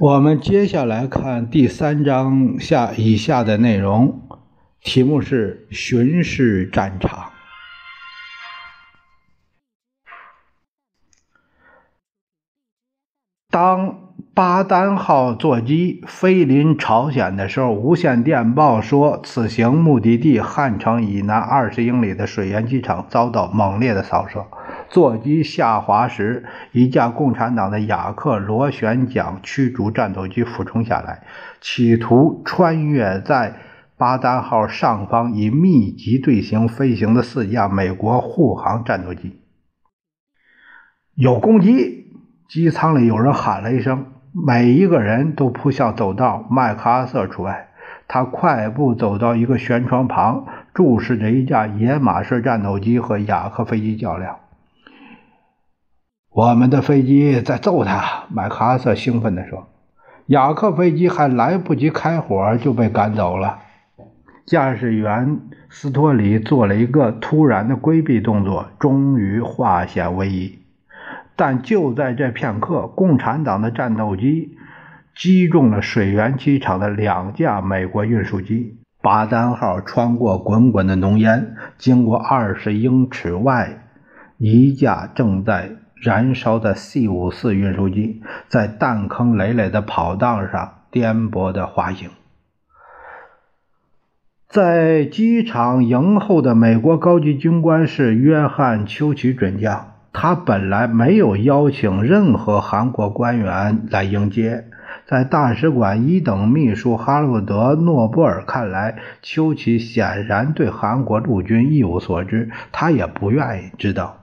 我们接下来看第三章下以下的内容，题目是“巡视战场”。当。巴丹号座机飞临朝鲜的时候，无线电报说，此行目的地汉城以南二十英里的水源机场遭到猛烈的扫射。座机下滑时，一架共产党的雅克螺旋桨驱逐战斗机俯冲下来，企图穿越在巴丹号上方以密集队形飞行的四架美国护航战斗机。有攻击！机舱里有人喊了一声。每一个人都扑向走道，麦克阿瑟除外。他快步走到一个舷窗旁，注视着一架野马式战斗机和雅克飞机较量。我们的飞机在揍他，麦克阿瑟兴奋地说。雅克飞机还来不及开火就被赶走了。驾驶员斯托里做了一个突然的规避动作，终于化险为夷。但就在这片刻，共产党的战斗机击中了水源机场的两架美国运输机。巴丹号穿过滚滚的浓烟，经过二十英尺外一架正在燃烧的 C-54 运输机，在弹坑累累的跑道上颠簸的滑行。在机场迎候的美国高级军官是约翰·丘奇准将。他本来没有邀请任何韩国官员来迎接，在大使馆一等秘书哈洛德·诺布尔看来，丘奇显然对韩国陆军一无所知，他也不愿意知道。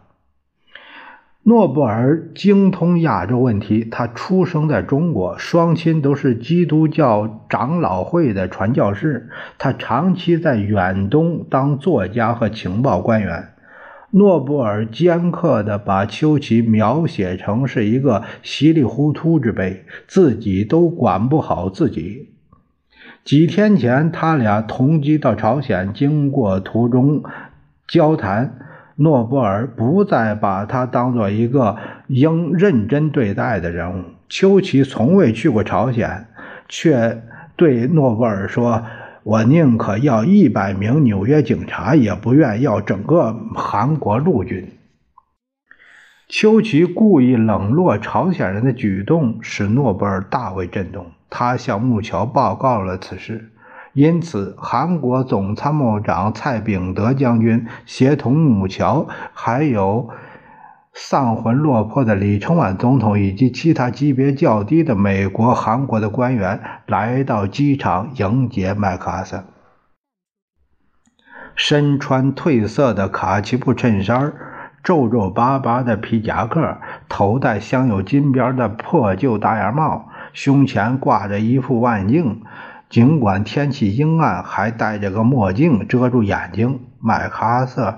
诺布尔精通亚洲问题，他出生在中国，双亲都是基督教长老会的传教士，他长期在远东当作家和情报官员。诺布尔尖刻地把丘奇描写成是一个稀里糊涂之辈，自己都管不好自己。几天前，他俩同机到朝鲜，经过途中交谈，诺布尔不再把他当做一个应认真对待的人物。丘奇从未去过朝鲜，却对诺布尔说。我宁可要一百名纽约警察，也不愿要整个韩国陆军。丘奇故意冷落朝鲜人的举动使诺贝尔大为震动，他向木桥报告了此事，因此韩国总参谋长蔡炳德将军协同木桥还有。丧魂落魄的李承晚总统以及其他级别较低的美国、韩国的官员来到机场迎接麦克阿瑟。身穿褪色的卡其布衬衫、皱皱巴巴的皮夹克、头戴镶有金边的破旧大檐帽、胸前挂着一副望远镜，尽管天气阴暗，还戴着个墨镜遮住眼睛。麦克阿瑟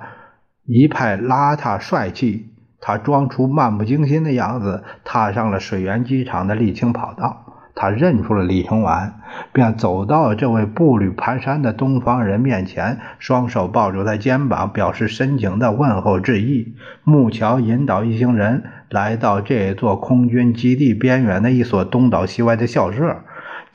一派邋遢帅气。他装出漫不经心的样子，踏上了水源机场的沥青跑道。他认出了李承晚，便走到这位步履蹒跚的东方人面前，双手抱住他肩膀，表示深情的问候致意。木桥引导一行人来到这座空军基地边缘的一所东倒西歪的校舍，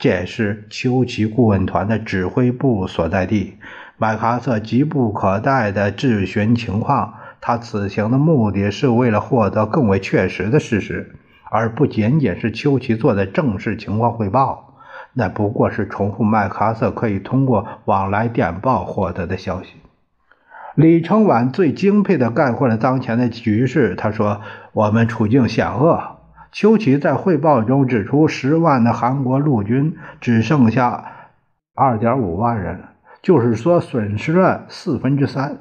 这也是秋奇顾问团的指挥部所在地。麦克阿瑟急不可待地质询情况。他此行的目的是为了获得更为确实的事实，而不仅仅是丘奇做的正式情况汇报。那不过是重复麦克阿瑟可以通过往来电报获得的消息。李承晚最精辟地概括了当前的局势。他说：“我们处境险恶。”丘奇在汇报中指出，十万的韩国陆军只剩下二点五万人，就是说损失了四分之三。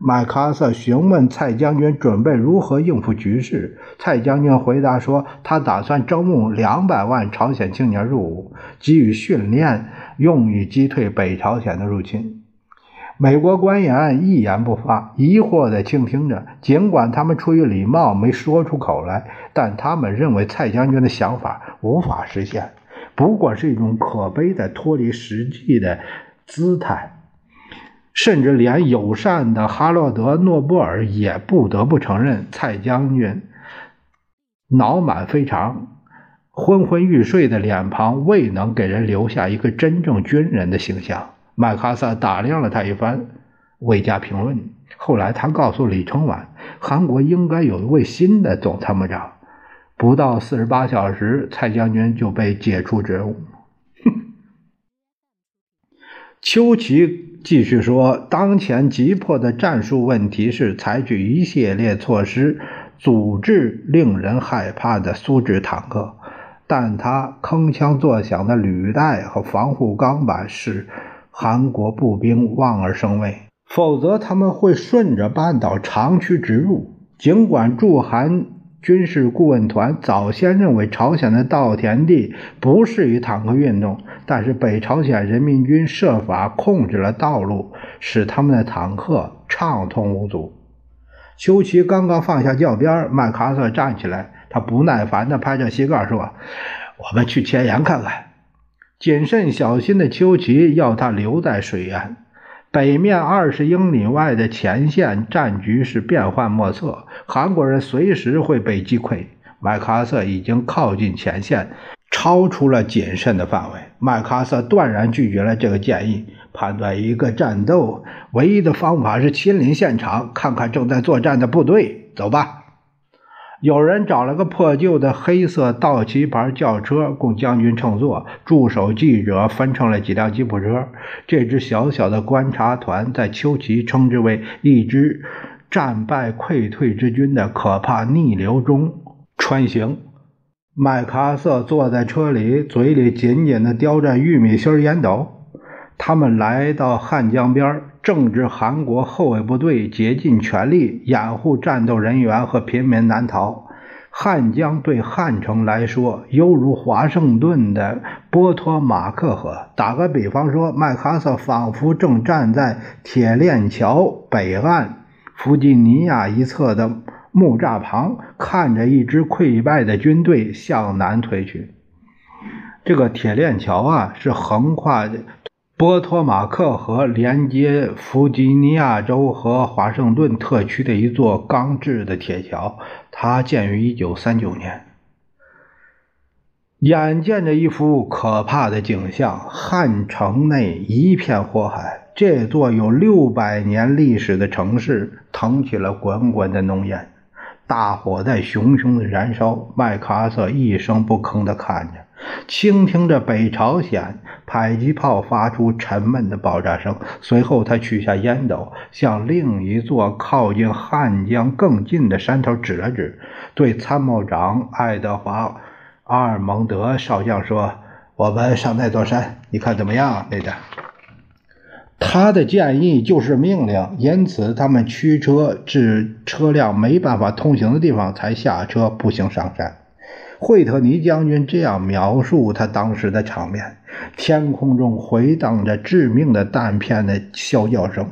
麦克阿瑟询问蔡将军准备如何应付局势，蔡将军回答说，他打算招募两百万朝鲜青年入伍，给予训练，用于击退北朝鲜的入侵。美国官员一言不发，疑惑地倾听着。尽管他们出于礼貌没说出口来，但他们认为蔡将军的想法无法实现，不过是一种可悲的脱离实际的姿态。甚至连友善的哈洛德·诺布尔也不得不承认，蔡将军脑满非常、昏昏欲睡的脸庞未能给人留下一个真正军人的形象。麦克阿瑟打量了他一番，未加评论。后来他告诉李承晚，韩国应该有一位新的总参谋长。不到四十八小时，蔡将军就被解除职务。丘奇继续说：“当前急迫的战术问题是采取一系列措施，阻止令人害怕的苏制坦克。但他铿锵作响的履带和防护钢板是韩国步兵望而生畏，否则他们会顺着半岛长驱直入。尽管驻韩。”军事顾问团早先认为朝鲜的稻田地不适于坦克运动，但是北朝鲜人民军设法控制了道路，使他们的坦克畅通无阻。丘奇刚刚放下教鞭，麦克阿瑟站起来，他不耐烦地拍着膝盖说：“我们去前沿看看。”谨慎小心的丘奇要他留在水源。北面二十英里外的前线战局是变幻莫测，韩国人随时会被击溃。麦克阿瑟已经靠近前线，超出了谨慎的范围。麦克阿瑟断然拒绝了这个建议，判断一个战斗唯一的方法是亲临现场，看看正在作战的部队。走吧。有人找了个破旧的黑色道奇牌轿车供将军乘坐，驻守记者分成了几辆吉普车。这支小小的观察团在丘奇称之为一支战败溃退之军的可怕逆流中穿行。麦克阿瑟坐在车里，嘴里紧紧地叼着玉米芯烟斗。他们来到汉江边，正值韩国后卫部队竭尽全力掩护战斗人员和平民难逃。汉江对汉城来说，犹如华盛顿的波托马克河。打个比方说，麦克阿瑟仿佛正站在铁链桥北岸弗吉尼亚一侧的木栅旁，看着一支溃败的军队向南退去。这个铁链桥啊，是横跨。波托马克河连接弗吉尼亚州和华盛顿特区的一座钢制的铁桥，它建于1939年。眼见着一幅可怕的景象，汉城内一片火海，这座有六百年历史的城市腾起了滚滚的浓烟，大火在熊熊的燃烧。麦克阿瑟一声不吭地看着。倾听着北朝鲜迫击炮发出沉闷的爆炸声，随后他取下烟斗，向另一座靠近汉江更近的山头指了指，对参谋长爱德华·阿尔蒙德少将说：“我们上那座山，你看怎么样，内德？”他的建议就是命令，因此他们驱车至车辆没办法通行的地方，才下车步行上山。惠特尼将军这样描述他当时的场面：天空中回荡着致命的弹片的啸叫声，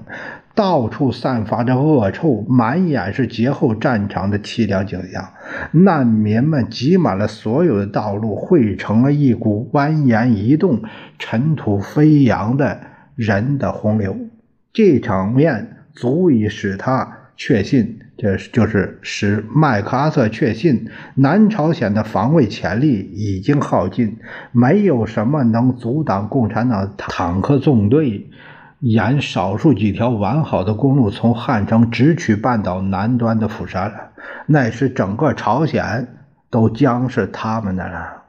到处散发着恶臭，满眼是劫后战场的凄凉景象。难民们挤满了所有的道路，汇成了一股蜿蜒移动、尘土飞扬的人的洪流。这场面足以使他确信。这就是使麦克阿瑟确信南朝鲜的防卫潜力已经耗尽，没有什么能阻挡共产党坦克纵队沿少数几条完好的公路从汉城直取半岛南端的釜山了。那时整个朝鲜都将是他们的了。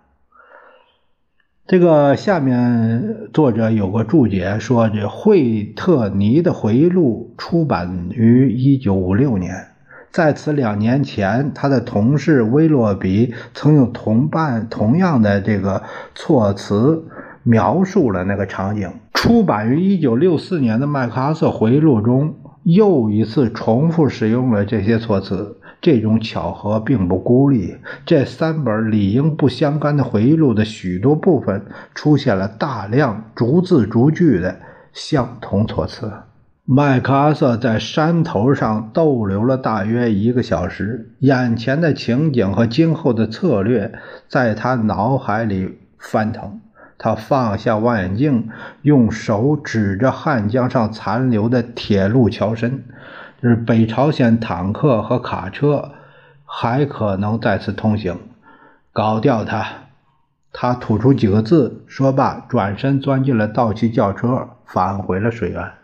这个下面作者有个注解说，这惠特尼的回忆录出版于一九五六年。在此两年前，他的同事威洛比曾用同伴同样的这个措辞描述了那个场景。出版于1964年的麦克阿瑟回忆录中，又一次重复使用了这些措辞。这种巧合并不孤立，这三本理应不相干的回忆录的许多部分出现了大量逐字逐句的相同措辞。麦克阿瑟在山头上逗留了大约一个小时，眼前的情景和今后的策略在他脑海里翻腾。他放下望远镜，用手指着汉江上残留的铁路桥身。就是北朝鲜坦克和卡车还可能再次通行，搞掉它。他吐出几个字，说罢，转身钻进了道奇轿车，返回了水源。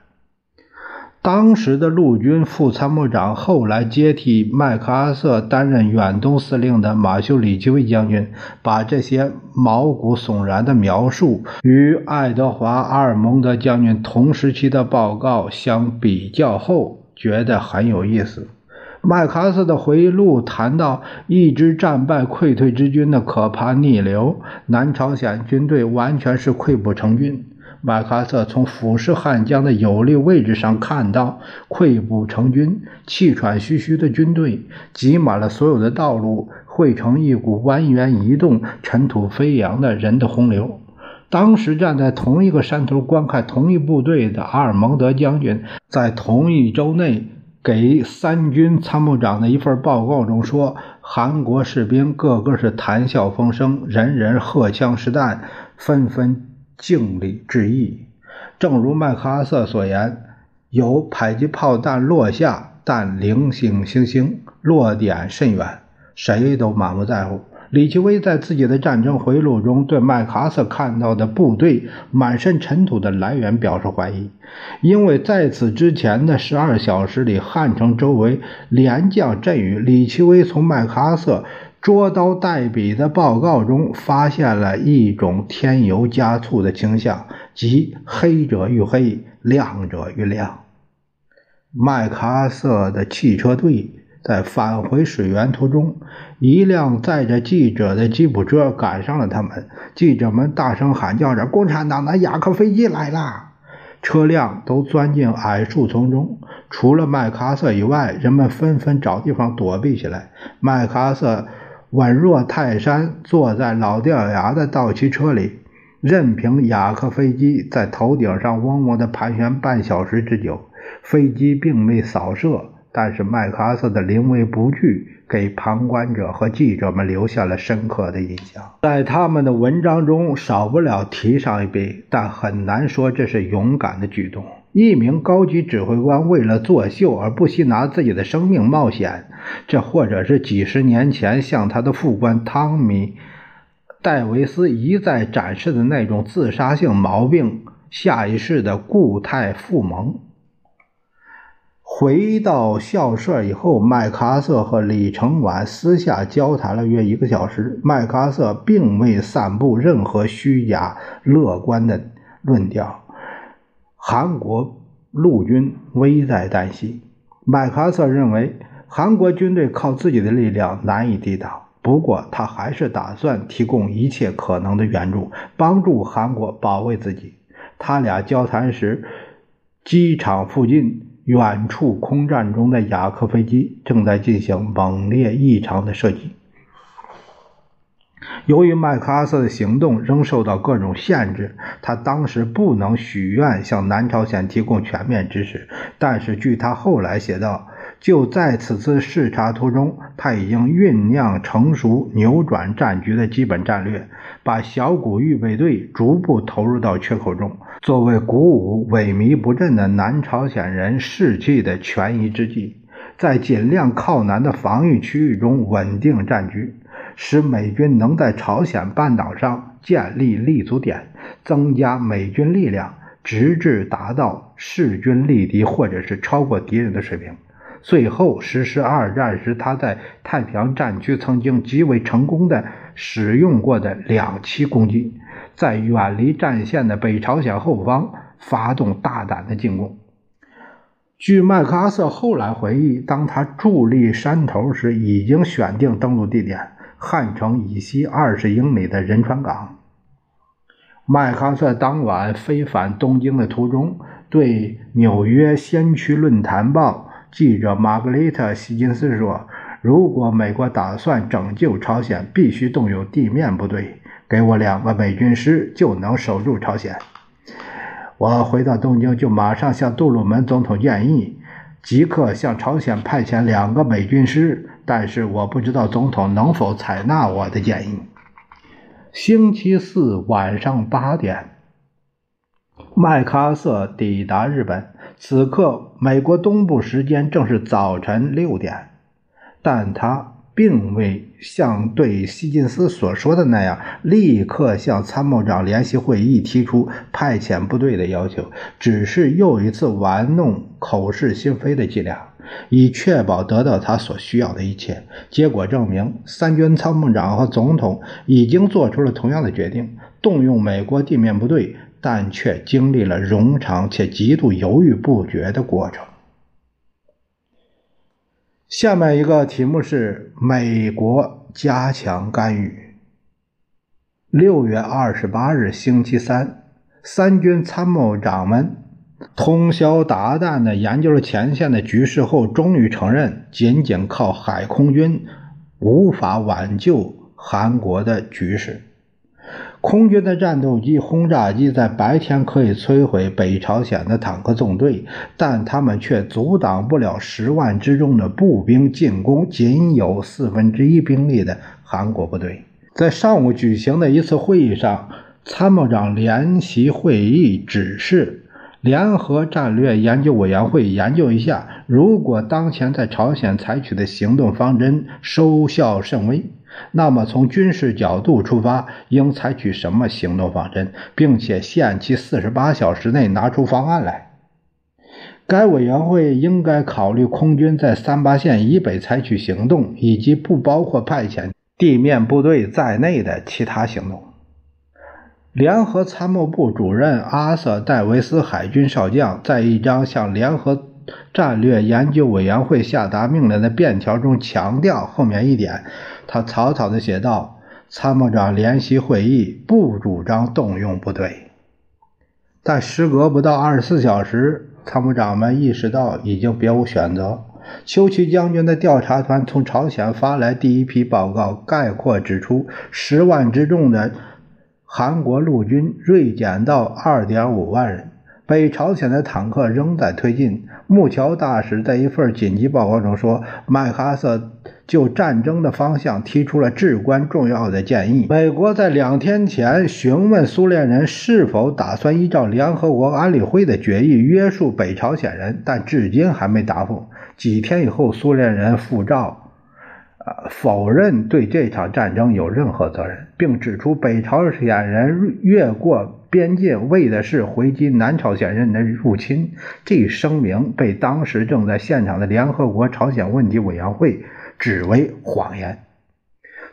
当时的陆军副参谋长，后来接替麦克阿瑟担任远东司令的马修·里奇威将军，把这些毛骨悚然的描述与爱德华·阿尔蒙德将军同时期的报告相比较后。觉得很有意思。麦克阿瑟的回忆录谈到一支战败溃退之军的可怕逆流，南朝鲜军队完全是溃不成军。麦克阿瑟从俯视汉江的有利位置上看到溃不成军、气喘吁吁的军队挤满了所有的道路，汇成一股蜿蜒移动、尘土飞扬的人的洪流。当时站在同一个山头观看同一部队的阿尔蒙德将军，在同一周内给三军参谋长的一份报告中说：“韩国士兵个个是谈笑风生，人人荷枪实弹，纷纷敬礼致意。”正如麦克阿瑟所言：“有迫击炮弹落下，但零星星星，落点甚远，谁都满不在乎。”李奇微在自己的战争回忆录中对麦克阿瑟看到的部队满身尘土的来源表示怀疑，因为在此之前的十二小时里，汉城周围连降阵雨。李奇微从麦克阿瑟捉刀带笔的报告中发现了一种添油加醋的倾向，即黑者愈黑，亮者愈亮。麦克阿瑟的汽车队。在返回水源途中，一辆载着记者的吉普车赶上了他们。记者们大声喊叫着：“共产党的雅克飞机来了！”车辆都钻进矮树丛中。除了麦克阿瑟以外，人们纷纷找地方躲避起来。麦克阿瑟稳若泰山，坐在老掉牙的道奇车里，任凭雅克飞机在头顶上嗡嗡地盘旋半小时之久。飞机并未扫射。但是麦克阿瑟的临危不惧给旁观者和记者们留下了深刻的印象。在他们的文章中，少不了提上一笔，但很难说这是勇敢的举动。一名高级指挥官为了作秀而不惜拿自己的生命冒险，这或者是几十年前向他的副官汤米·戴维斯一再展示的那种自杀性毛病下意识的固态复萌。回到校舍以后，麦克阿瑟和李承晚私下交谈了约一个小时。麦克阿瑟并未散布任何虚假乐观的论调。韩国陆军危在旦夕。麦克阿瑟认为，韩国军队靠自己的力量难以抵挡。不过，他还是打算提供一切可能的援助，帮助韩国保卫自己。他俩交谈时，机场附近。远处空战中的雅克飞机正在进行猛烈异常的射击。由于麦克阿瑟的行动仍受到各种限制，他当时不能许愿向南朝鲜提供全面支持。但是，据他后来写道。就在此次视察途中，他已经酝酿成熟扭转战局的基本战略，把小股预备队逐步投入到缺口中，作为鼓舞萎靡不振的南朝鲜人士气的权宜之计，在尽量靠南的防御区域中稳定战局，使美军能在朝鲜半岛上建立立足点，增加美军力量，直至达到势均力敌或者是超过敌人的水平。最后实施二战时，他在太平洋战区曾经极为成功的使用过的两栖攻击，在远离战线的北朝鲜后方发动大胆的进攻。据麦克阿瑟后来回忆，当他伫立山头时，已经选定登陆地点——汉城以西二十英里的仁川港。麦克阿瑟当晚飞返东京的途中，对《纽约先驱论坛报》记者玛格丽特·希金斯说：“如果美国打算拯救朝鲜，必须动用地面部队。给我两个美军师，就能守住朝鲜。”我回到东京，就马上向杜鲁门总统建议，即刻向朝鲜派遣两个美军师。但是我不知道总统能否采纳我的建议。星期四晚上八点，麦克阿瑟抵达日本。此刻，美国东部时间正是早晨六点，但他。并未像对希金斯所说的那样，立刻向参谋长联席会议提出派遣部队的要求，只是又一次玩弄口是心非的伎俩，以确保得到他所需要的一切。结果证明，三军参谋长和总统已经做出了同样的决定，动用美国地面部队，但却经历了冗长且极度犹豫不决的过程。下面一个题目是美国加强干预。六月二十八日，星期三，三军参谋长们通宵达旦地研究了前线的局势后，终于承认，仅仅靠海空军无法挽救韩国的局势。空军的战斗机、轰炸机在白天可以摧毁北朝鲜的坦克纵队，但他们却阻挡不了十万之众的步兵进攻仅有四分之一兵力的韩国部队。在上午举行的一次会议上，参谋长联席会议指示联合战略研究委员会研究一下，如果当前在朝鲜采取的行动方针收效甚微。那么，从军事角度出发，应采取什么行动方针，并且限期四十八小时内拿出方案来。该委员会应该考虑空军在三八线以北采取行动，以及不包括派遣地面部队在内的其他行动。联合参谋部主任阿瑟·戴维斯海军少将在一张向联合战略研究委员会下达命令的便条中强调后面一点。他草草地写道：“参谋长联席会议不主张动用部队。”但时隔不到二十四小时，参谋长们意识到已经别无选择。秋崎将军的调查团从朝鲜发来第一批报告，概括指出，十万之众的韩国陆军锐减到二点五万人。北朝鲜的坦克仍在推进。木桥大使在一份紧急报告中说：“麦克阿瑟就战争的方向提出了至关重要的建议。美国在两天前询问苏联人是否打算依照联合国安理会的决议约束北朝鲜人，但至今还没答复。几天以后，苏联人复照。”否认对这场战争有任何责任，并指出北朝鲜人越过边界为的是回击南朝鲜人的入侵。这一声明被当时正在现场的联合国朝鲜问题委员会指为谎言。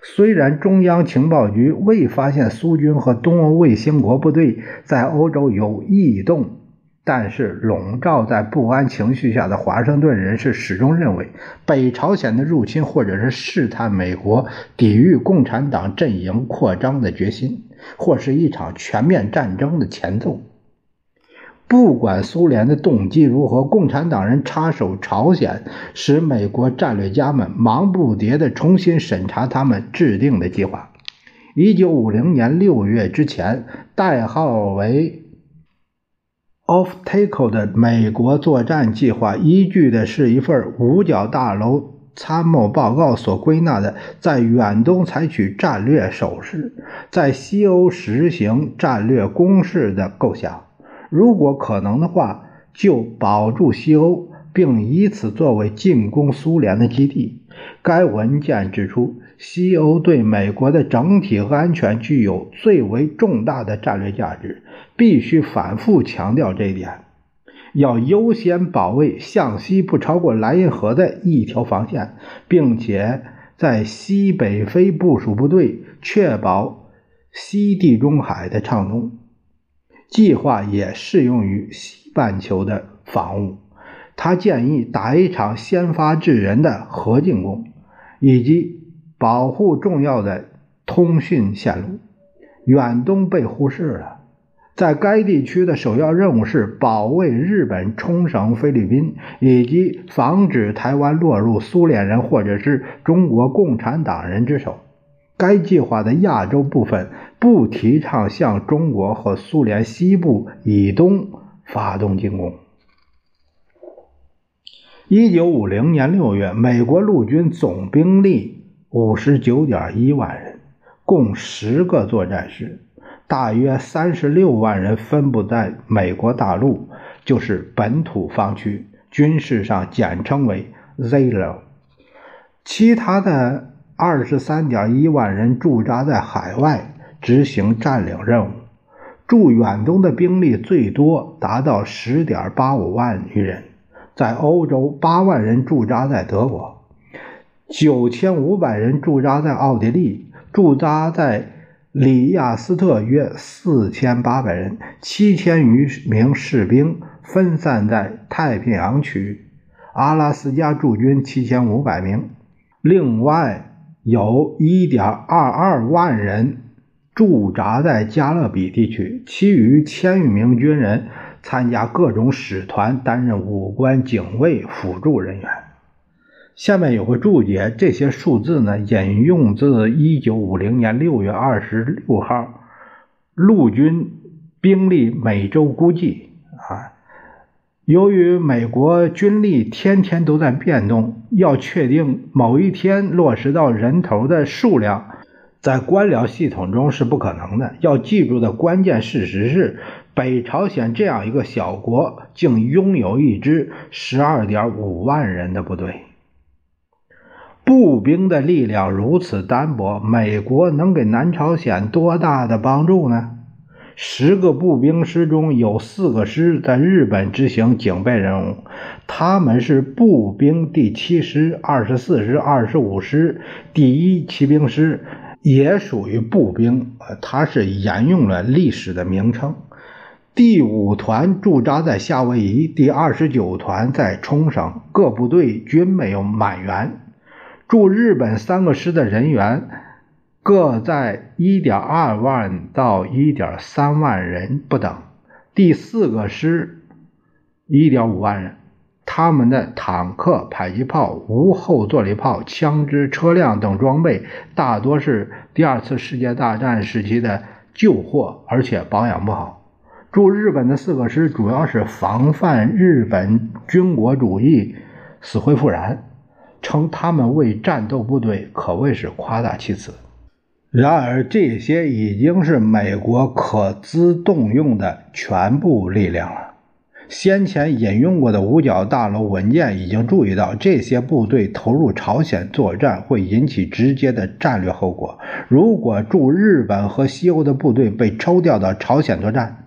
虽然中央情报局未发现苏军和东欧卫星国部队在欧洲有异动。但是，笼罩在不安情绪下的华盛顿人士始终认为，北朝鲜的入侵或者是试探美国抵御共产党阵营扩张的决心，或是一场全面战争的前奏。不管苏联的动机如何，共产党人插手朝鲜，使美国战略家们忙不迭地重新审查他们制定的计划。一九五零年六月之前，代号为。Offtakeo 的美国作战计划依据的是一份五角大楼参谋报告所归纳的，在远东采取战略守势，在西欧实行战略攻势的构想。如果可能的话，就保住西欧，并以此作为进攻苏联的基地。该文件指出，西欧对美国的整体安全具有最为重大的战略价值。必须反复强调这一点，要优先保卫向西不超过莱茵河的一条防线，并且在西北非部署部队，确保西地中海的畅通。计划也适用于西半球的防务。他建议打一场先发制人的核进攻，以及保护重要的通讯线路。远东被忽视了。在该地区的首要任务是保卫日本冲绳、菲律宾，以及防止台湾落入苏联人或者是中国共产党人之手。该计划的亚洲部分不提倡向中国和苏联西部以东发动进攻。一九五零年六月，美国陆军总兵力五十九点一万人，共十个作战师。大约三十六万人分布在美国大陆，就是本土方区，军事上简称为 Zero。其他的二十三点一万人驻扎在海外，执行占领任务。驻远东的兵力最多达到十点八五万余人，在欧洲八万人驻扎在德国，九千五百人驻扎在奥地利，驻扎在。里亚斯特约四千八百人，七千余名士兵分散在太平洋区。阿拉斯加驻军七千五百名，另外有一点二二万人驻扎在加勒比地区，其余千余名军人参加各种使团，担任武官、警卫、辅助人员。下面有个注解，这些数字呢引用自一九五零年六月二十六号陆军兵力每周估计啊。由于美国军力天天都在变动，要确定某一天落实到人头的数量，在官僚系统中是不可能的。要记住的关键事实是，北朝鲜这样一个小国，竟拥有一支十二点五万人的部队。步兵的力量如此单薄，美国能给南朝鲜多大的帮助呢？十个步兵师中有四个师在日本执行警备任务，他们是步兵第七师、二十四师、二十五师、第一骑兵师，也属于步兵，呃它是沿用了历史的名称。第五团驻扎在夏威夷，第二十九团在冲绳，各部队均没有满员。驻日本三个师的人员各在1.2万到1.3万人不等。第四个师1.5万人，他们的坦克、迫击炮、无后坐力炮、枪支、车辆等装备大多是第二次世界大战时期的旧货，而且保养不好。驻日本的四个师主要是防范日本军国主义死灰复燃。称他们为战斗部队，可谓是夸大其词。然而，这些已经是美国可资动用的全部力量了。先前引用过的五角大楼文件已经注意到，这些部队投入朝鲜作战会引起直接的战略后果。如果驻日本和西欧的部队被抽调到朝鲜作战，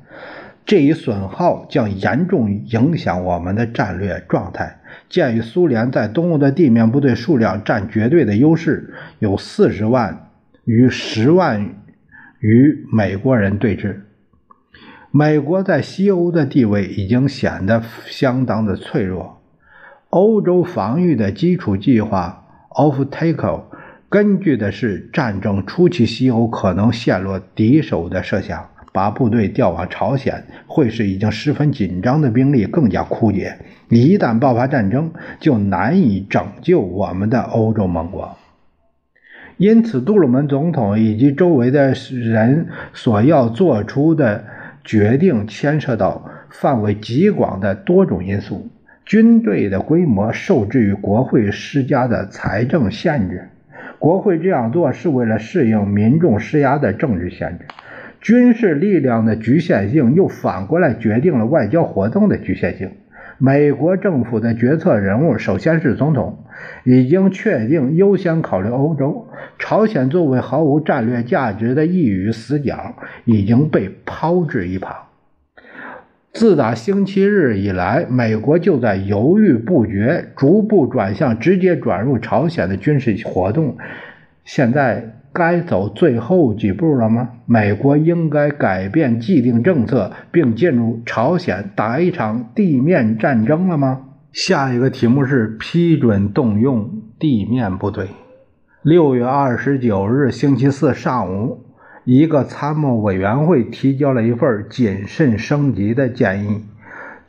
这一损耗将严重影响我们的战略状态。鉴于苏联在东欧的地面部队数量占绝对的优势，有四十万与十万与美国人对峙，美国在西欧的地位已经显得相当的脆弱。欧洲防御的基础计划 of takeo 根据的是战争初期西欧可能陷落敌手的设想。把部队调往朝鲜，会使已经十分紧张的兵力更加枯竭。一旦爆发战争，就难以拯救我们的欧洲盟国。因此，杜鲁门总统以及周围的人所要做出的决定，牵涉到范围极广的多种因素。军队的规模受制于国会施加的财政限制，国会这样做是为了适应民众施压的政治限制。军事力量的局限性又反过来决定了外交活动的局限性。美国政府的决策人物首先是总统，已经确定优先考虑欧洲。朝鲜作为毫无战略价值的一隅死角，已经被抛至一旁。自打星期日以来，美国就在犹豫不决，逐步转向直接转入朝鲜的军事活动。现在。该走最后几步了吗？美国应该改变既定政策，并进入朝鲜打一场地面战争了吗？下一个题目是批准动用地面部队。六月二十九日星期四上午，一个参谋委员会提交了一份谨慎升级的建议。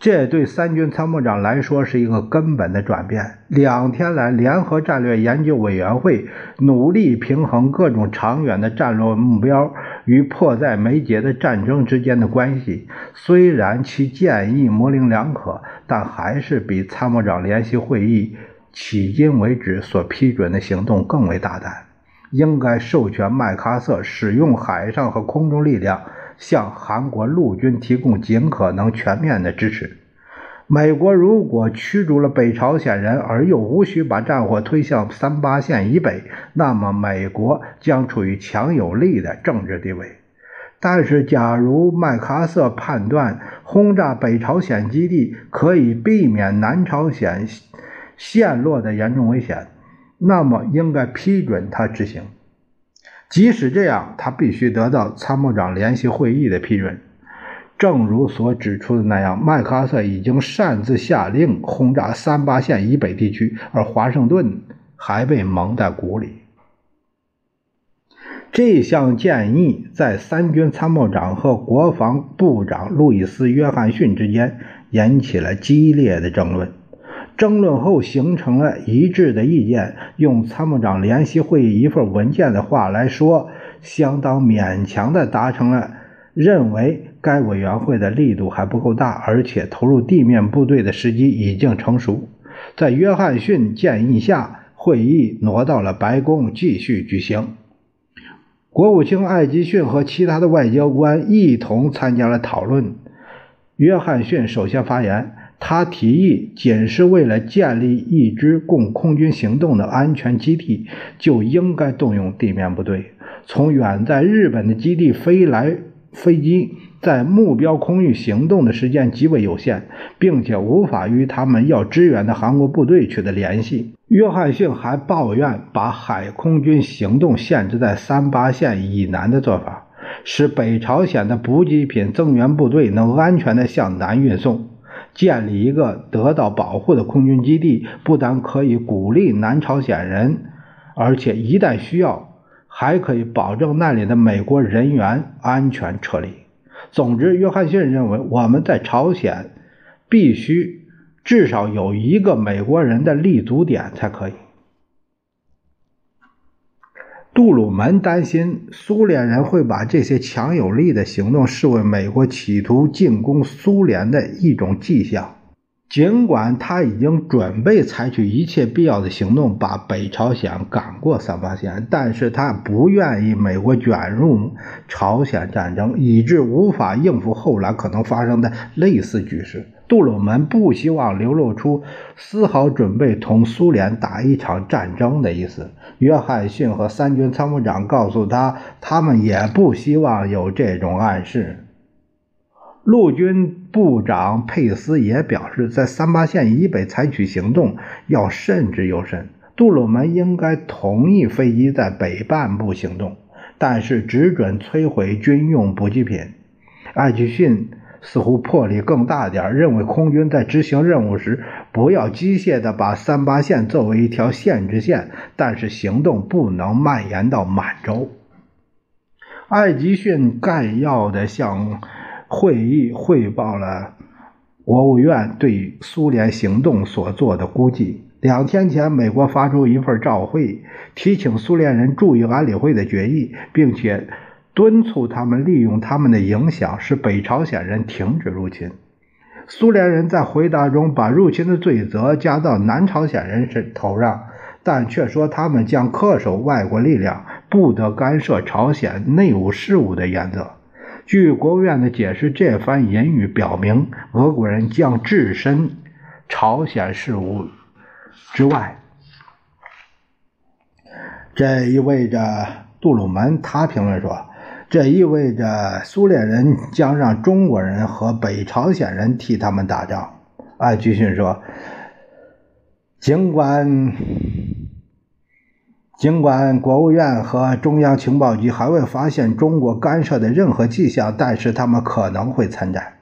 这对三军参谋长来说是一个根本的转变。两天来，联合战略研究委员会努力平衡各种长远的战略目标与迫在眉睫的战争之间的关系。虽然其建议模棱两可，但还是比参谋长联席会议迄今为止所批准的行动更为大胆。应该授权麦克阿瑟使用海上和空中力量。向韩国陆军提供尽可能全面的支持。美国如果驱逐了北朝鲜人，而又无需把战火推向三八线以北，那么美国将处于强有力的政治地位。但是，假如麦克阿瑟判断轰炸北朝鲜基地可以避免南朝鲜陷落的严重危险，那么应该批准他执行。即使这样，他必须得到参谋长联席会议的批准。正如所指出的那样，麦克阿瑟已经擅自下令轰炸三八线以北地区，而华盛顿还被蒙在鼓里。这项建议在三军参谋长和国防部长路易斯·约翰逊之间引起了激烈的争论。争论后形成了一致的意见。用参谋长联席会议一份文件的话来说，相当勉强地达成了认为该委员会的力度还不够大，而且投入地面部队的时机已经成熟。在约翰逊建议下，会议挪到了白宫继续举行。国务卿艾吉逊和其他的外交官一同参加了讨论。约翰逊首先发言。他提议，仅是为了建立一支供空军行动的安全基地，就应该动用地面部队。从远在日本的基地飞来飞机，在目标空域行动的时间极为有限，并且无法与他们要支援的韩国部队取得联系。约翰逊还抱怨，把海空军行动限制在三八线以南的做法，使北朝鲜的补给品增援部队能安全地向南运送。建立一个得到保护的空军基地，不但可以鼓励南朝鲜人，而且一旦需要，还可以保证那里的美国人员安全撤离。总之，约翰逊认为我们在朝鲜必须至少有一个美国人的立足点才可以。杜鲁门担心苏联人会把这些强有力的行动视为美国企图进攻苏联的一种迹象。尽管他已经准备采取一切必要的行动把北朝鲜赶过三八线，但是他不愿意美国卷入朝鲜战争，以致无法应付后来可能发生的类似局势。杜鲁门不希望流露出丝毫准备同苏联打一场战争的意思。约翰逊和三军参谋长告诉他，他们也不希望有这种暗示。陆军部长佩斯也表示，在三八线以北采取行动要慎之又慎。杜鲁门应该同意飞机在北半部行动，但是只准摧毁军用补给品。艾奇逊。似乎魄力更大点认为空军在执行任务时不要机械地把三八线作为一条限制线，但是行动不能蔓延到满洲。艾吉逊概要地向会议汇报了国务院对苏联行动所做的估计。两天前，美国发出一份照会，提醒苏联人注意安理会的决议，并且。敦促他们利用他们的影响，使北朝鲜人停止入侵。苏联人在回答中把入侵的罪责加到南朝鲜人身头上，但却说他们将恪守外国力量不得干涉朝鲜内务事务的原则。据国务院的解释，这番言语表明俄国人将置身朝鲜事务之外。这意味着杜鲁门他评论说。这意味着苏联人将让中国人和北朝鲜人替他们打仗。艾吉逊说：“尽管尽管国务院和中央情报局还未发现中国干涉的任何迹象，但是他们可能会参战。”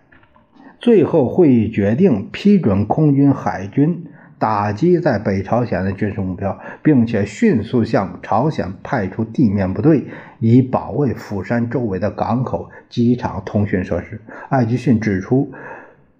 最后，会议决定批准空军、海军打击在北朝鲜的军事目标，并且迅速向朝鲜派出地面部队，以保卫釜山周围的港口、机场、通讯设施。艾吉逊指出，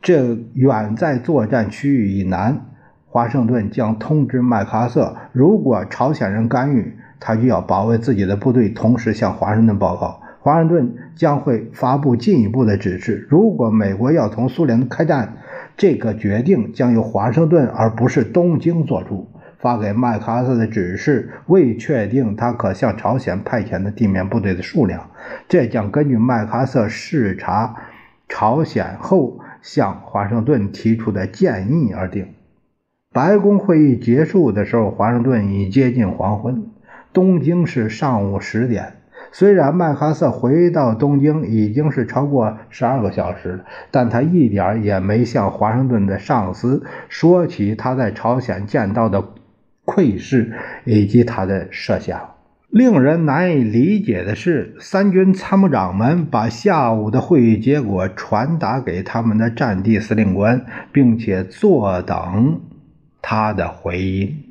这远在作战区域以南，华盛顿将通知麦克阿瑟，如果朝鲜人干预，他就要保卫自己的部队，同时向华盛顿报告。华盛顿将会发布进一步的指示。如果美国要同苏联开战，这个决定将由华盛顿而不是东京做出。发给麦克阿瑟的指示未确定他可向朝鲜派遣的地面部队的数量，这将根据麦克阿瑟视察朝鲜后向华盛顿提出的建议而定。白宫会议结束的时候，华盛顿已接近黄昏，东京是上午十点。虽然麦克阿瑟回到东京已经是超过十二个小时了，但他一点也没向华盛顿的上司说起他在朝鲜见到的窥视以及他的设想。令人难以理解的是，三军参谋长们把下午的会议结果传达给他们的战地司令官，并且坐等他的回音。